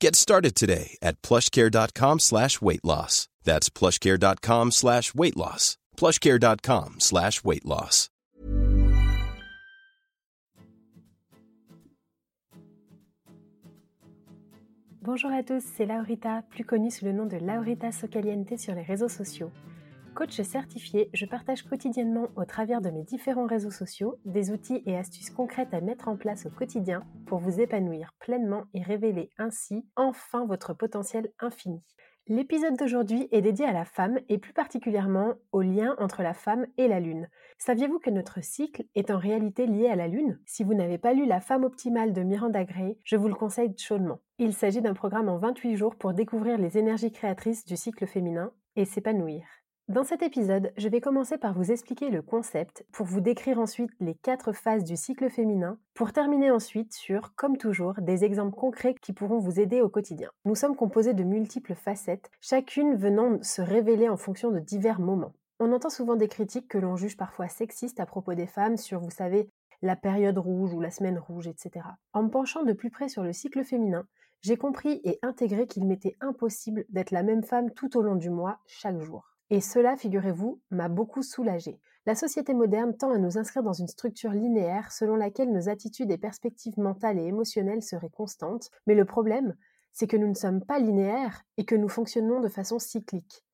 Get started today at plushcare.com slash weight loss. That's plushcare.com slash weight loss. plushcare.com slash weight loss. Bonjour à tous, c'est Laurita, plus connue sous le nom de Laurita Socaliente sur les réseaux sociaux. Coach certifié, je partage quotidiennement au travers de mes différents réseaux sociaux des outils et astuces concrètes à mettre en place au quotidien pour vous épanouir pleinement et révéler ainsi enfin votre potentiel infini. L'épisode d'aujourd'hui est dédié à la femme et plus particulièrement au lien entre la femme et la lune. Saviez-vous que notre cycle est en réalité lié à la lune? Si vous n'avez pas lu La femme optimale de Miranda Gray, je vous le conseille chaudement. Il s'agit d'un programme en 28 jours pour découvrir les énergies créatrices du cycle féminin et s'épanouir. Dans cet épisode, je vais commencer par vous expliquer le concept, pour vous décrire ensuite les quatre phases du cycle féminin, pour terminer ensuite sur, comme toujours, des exemples concrets qui pourront vous aider au quotidien. Nous sommes composés de multiples facettes, chacune venant se révéler en fonction de divers moments. On entend souvent des critiques que l'on juge parfois sexistes à propos des femmes sur, vous savez, la période rouge ou la semaine rouge, etc. En me penchant de plus près sur le cycle féminin, j'ai compris et intégré qu'il m'était impossible d'être la même femme tout au long du mois, chaque jour. Et cela, figurez-vous, m'a beaucoup soulagée. La société moderne tend à nous inscrire dans une structure linéaire selon laquelle nos attitudes et perspectives mentales et émotionnelles seraient constantes, mais le problème, c'est que nous ne sommes pas linéaires et que nous fonctionnons de façon cyclique.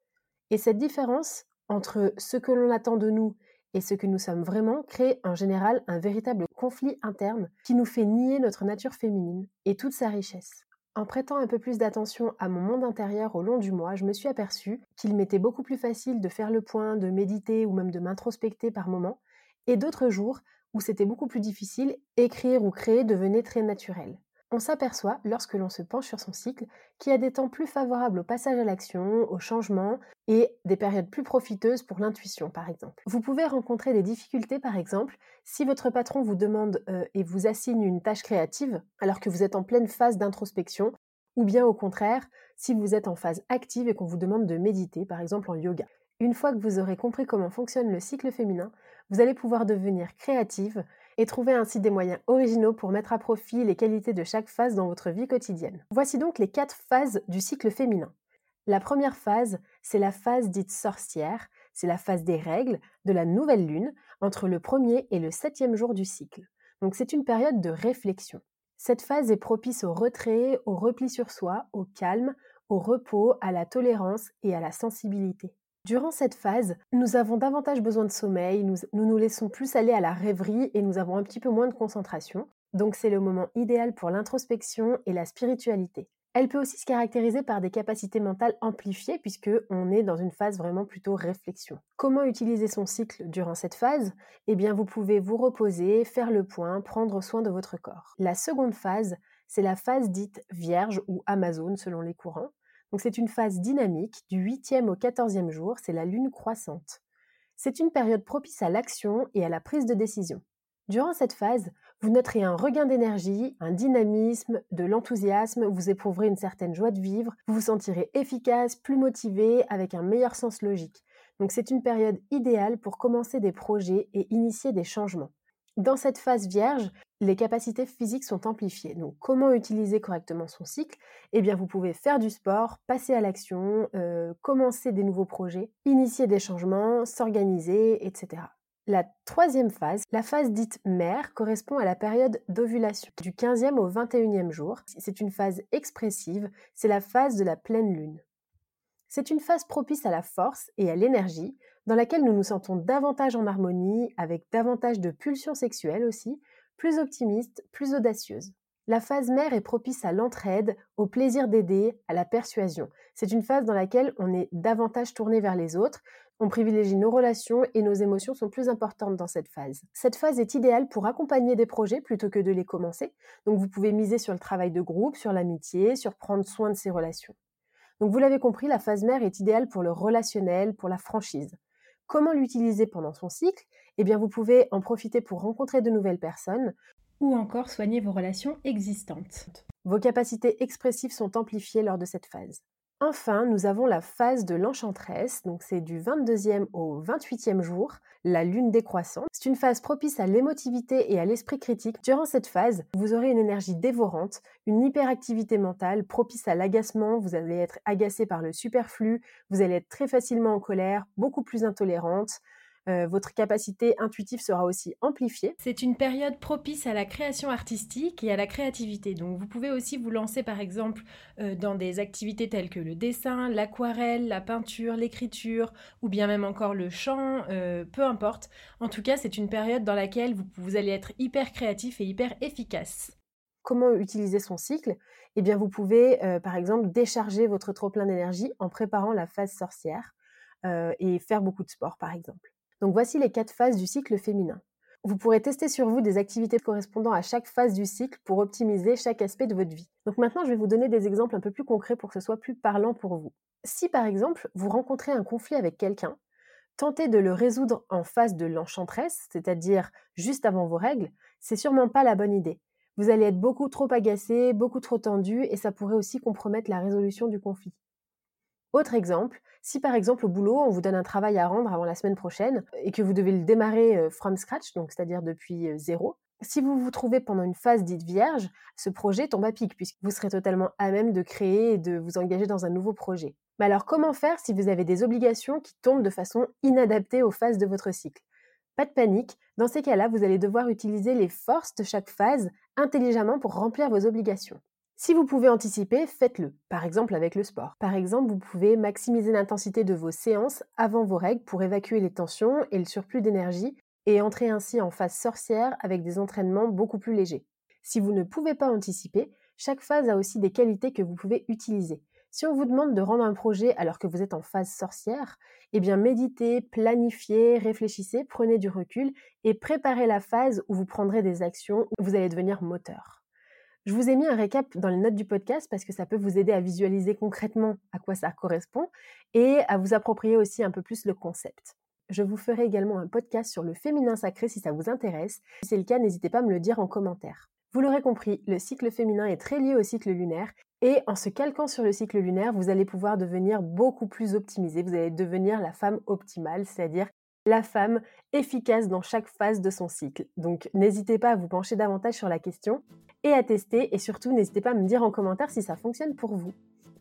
Et cette différence entre ce que l'on attend de nous et ce que nous sommes vraiment crée en général un véritable conflit interne qui nous fait nier notre nature féminine et toute sa richesse. En prêtant un peu plus d'attention à mon monde intérieur au long du mois, je me suis aperçue qu'il m'était beaucoup plus facile de faire le point, de méditer ou même de m'introspecter par moments, et d'autres jours où c'était beaucoup plus difficile, écrire ou créer devenait très naturel on s'aperçoit, lorsque l'on se penche sur son cycle, qu'il y a des temps plus favorables au passage à l'action, au changement, et des périodes plus profiteuses pour l'intuition, par exemple. Vous pouvez rencontrer des difficultés, par exemple, si votre patron vous demande euh, et vous assigne une tâche créative, alors que vous êtes en pleine phase d'introspection, ou bien au contraire, si vous êtes en phase active et qu'on vous demande de méditer, par exemple en yoga. Une fois que vous aurez compris comment fonctionne le cycle féminin, vous allez pouvoir devenir créative, et trouver ainsi des moyens originaux pour mettre à profit les qualités de chaque phase dans votre vie quotidienne. Voici donc les quatre phases du cycle féminin. La première phase, c'est la phase dite sorcière, c'est la phase des règles, de la nouvelle lune, entre le premier et le septième jour du cycle. Donc c'est une période de réflexion. Cette phase est propice au retrait, au repli sur soi, au calme, au repos, à la tolérance et à la sensibilité. Durant cette phase, nous avons davantage besoin de sommeil, nous, nous, laissons plus aller à la rêverie et nous avons un petit peu moins de concentration. Donc c'est le moment idéal pour l'introspection et la spiritualité. Elle peut aussi se caractériser par des capacités mentales amplifiées puisque on est dans une phase vraiment plutôt réflexion. Comment utiliser son cycle durant cette phase? Eh bien, vous pouvez vous reposer, faire le point, prendre soin de votre corps. La seconde phase, c'est la phase dite vierge ou amazone selon les courants. C'est une phase dynamique du 8e au 14e jour, c'est la lune croissante. C'est une période propice à l'action et à la prise de décision. Durant cette phase, vous noterez un regain d'énergie, un dynamisme, de l'enthousiasme, vous éprouverez une certaine joie de vivre, vous vous sentirez efficace, plus motivé, avec un meilleur sens logique. Donc c'est une période idéale pour commencer des projets et initier des changements. Dans cette phase vierge, les capacités physiques sont amplifiées. Donc comment utiliser correctement son cycle? Eh bien vous pouvez faire du sport, passer à l'action, euh, commencer des nouveaux projets, initier des changements, s'organiser, etc. La troisième phase, la phase dite mère, correspond à la période d'ovulation, du 15e au 21e jour. C'est une phase expressive, c'est la phase de la pleine lune. C'est une phase propice à la force et à l'énergie, dans laquelle nous nous sentons davantage en harmonie, avec davantage de pulsions sexuelles aussi, plus optimistes, plus audacieuses. La phase mère est propice à l'entraide, au plaisir d'aider, à la persuasion. C'est une phase dans laquelle on est davantage tourné vers les autres, on privilégie nos relations et nos émotions sont plus importantes dans cette phase. Cette phase est idéale pour accompagner des projets plutôt que de les commencer. Donc vous pouvez miser sur le travail de groupe, sur l'amitié, sur prendre soin de ses relations. Donc vous l'avez compris, la phase mère est idéale pour le relationnel, pour la franchise. Comment l'utiliser pendant son cycle? Eh bien vous pouvez en profiter pour rencontrer de nouvelles personnes ou encore soigner vos relations existantes. Vos capacités expressives sont amplifiées lors de cette phase. Enfin, nous avons la phase de l'enchantresse, donc c'est du 22e au 28e jour, la lune décroissante. C'est une phase propice à l'émotivité et à l'esprit critique. Durant cette phase, vous aurez une énergie dévorante, une hyperactivité mentale propice à l'agacement, vous allez être agacé par le superflu, vous allez être très facilement en colère, beaucoup plus intolérante, euh, votre capacité intuitive sera aussi amplifiée. C'est une période propice à la création artistique et à la créativité. Donc vous pouvez aussi vous lancer par exemple euh, dans des activités telles que le dessin, l'aquarelle, la peinture, l'écriture ou bien même encore le chant, euh, peu importe. En tout cas, c'est une période dans laquelle vous, vous allez être hyper créatif et hyper efficace. Comment utiliser son cycle? Eh bien, vous pouvez par exemple décharger votre trop-plein d'énergie en préparant la phase sorcière et faire beaucoup de sport par exemple. Donc voici les quatre phases du cycle féminin. Vous pourrez tester sur vous des activités correspondant à chaque phase du cycle pour optimiser chaque aspect de votre vie. Donc maintenant, je vais vous donner des exemples un peu plus concrets pour que ce soit plus parlant pour vous. Si par exemple, vous rencontrez un conflit avec quelqu'un, tentez de le résoudre en phase de l'enchantresse, c'est-à-dire juste avant vos règles, c'est sûrement pas la bonne idée. Vous allez être beaucoup trop agacé, beaucoup trop tendu et ça pourrait aussi compromettre la résolution du conflit. Autre exemple, si par exemple au boulot, on vous donne un travail à rendre avant la semaine prochaine et que vous devez le démarrer euh, from scratch, donc c'est-à-dire depuis euh, zéro, si vous vous trouvez pendant une phase dite vierge, ce projet tombe à pic puisque vous serez totalement à même de créer et de vous engager dans un nouveau projet. Mais alors comment faire si vous avez des obligations qui tombent de façon inadaptée aux phases de votre cycle? Pas de panique, dans ces cas-là, vous allez devoir utiliser les forces de chaque phase intelligemment pour remplir vos obligations. Si vous pouvez anticiper, faites-le, par exemple avec le sport. Par exemple, vous pouvez maximiser l'intensité de vos séances avant vos règles pour évacuer les tensions et le surplus d'énergie et entrer ainsi en phase sorcière avec des entraînements beaucoup plus légers. Si vous ne pouvez pas anticiper, chaque phase a aussi des qualités que vous pouvez utiliser. Si on vous demande de rendre un projet alors que vous êtes en phase sorcière, eh bien méditez, planifiez, réfléchissez, prenez du recul et préparez la phase où vous prendrez des actions, où vous allez devenir moteur. Je vous ai mis un récap dans les notes du podcast parce que ça peut vous aider à visualiser concrètement à quoi ça correspond et à vous approprier aussi un peu plus le concept. Je vous ferai également un podcast sur le féminin sacré si ça vous intéresse. Si c'est le cas, n'hésitez pas à me le dire en commentaire. Vous l'aurez compris, le cycle féminin est très lié au cycle lunaire et en se calquant sur le cycle lunaire, vous allez pouvoir devenir beaucoup plus optimisé, vous allez devenir la femme optimale, c'est-à-dire la femme efficace dans chaque phase de son cycle. Donc n'hésitez pas à vous pencher davantage sur la question et à tester et surtout n'hésitez pas à me dire en commentaire si ça fonctionne pour vous.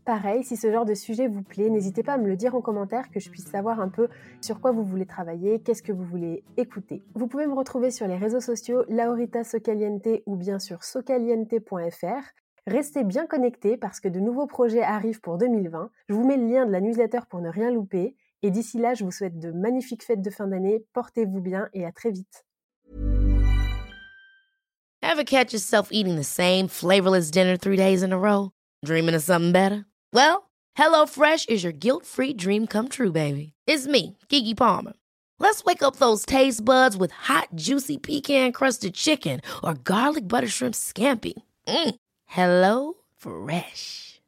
Pareil, si ce genre de sujet vous plaît, n'hésitez pas à me le dire en commentaire que je puisse savoir un peu sur quoi vous voulez travailler, qu'est-ce que vous voulez écouter. Vous pouvez me retrouver sur les réseaux sociaux Laurita Socaliente ou bien sur socaliente.fr. Restez bien connectés parce que de nouveaux projets arrivent pour 2020. Je vous mets le lien de la newsletter pour ne rien louper. Et d'ici là, je vous souhaite de magnifiques fêtes de fin d'année. Portez-vous bien et à très vite. Ever catch yourself eating the same flavorless dinner three days in a row? Dreaming of something better? Well, HelloFresh is your guilt-free dream come true, baby. It's me, Kiki Palmer. Let's wake up those taste buds with hot, juicy pecan-crusted chicken or garlic butter shrimp scampi. Mm. Hello Fresh.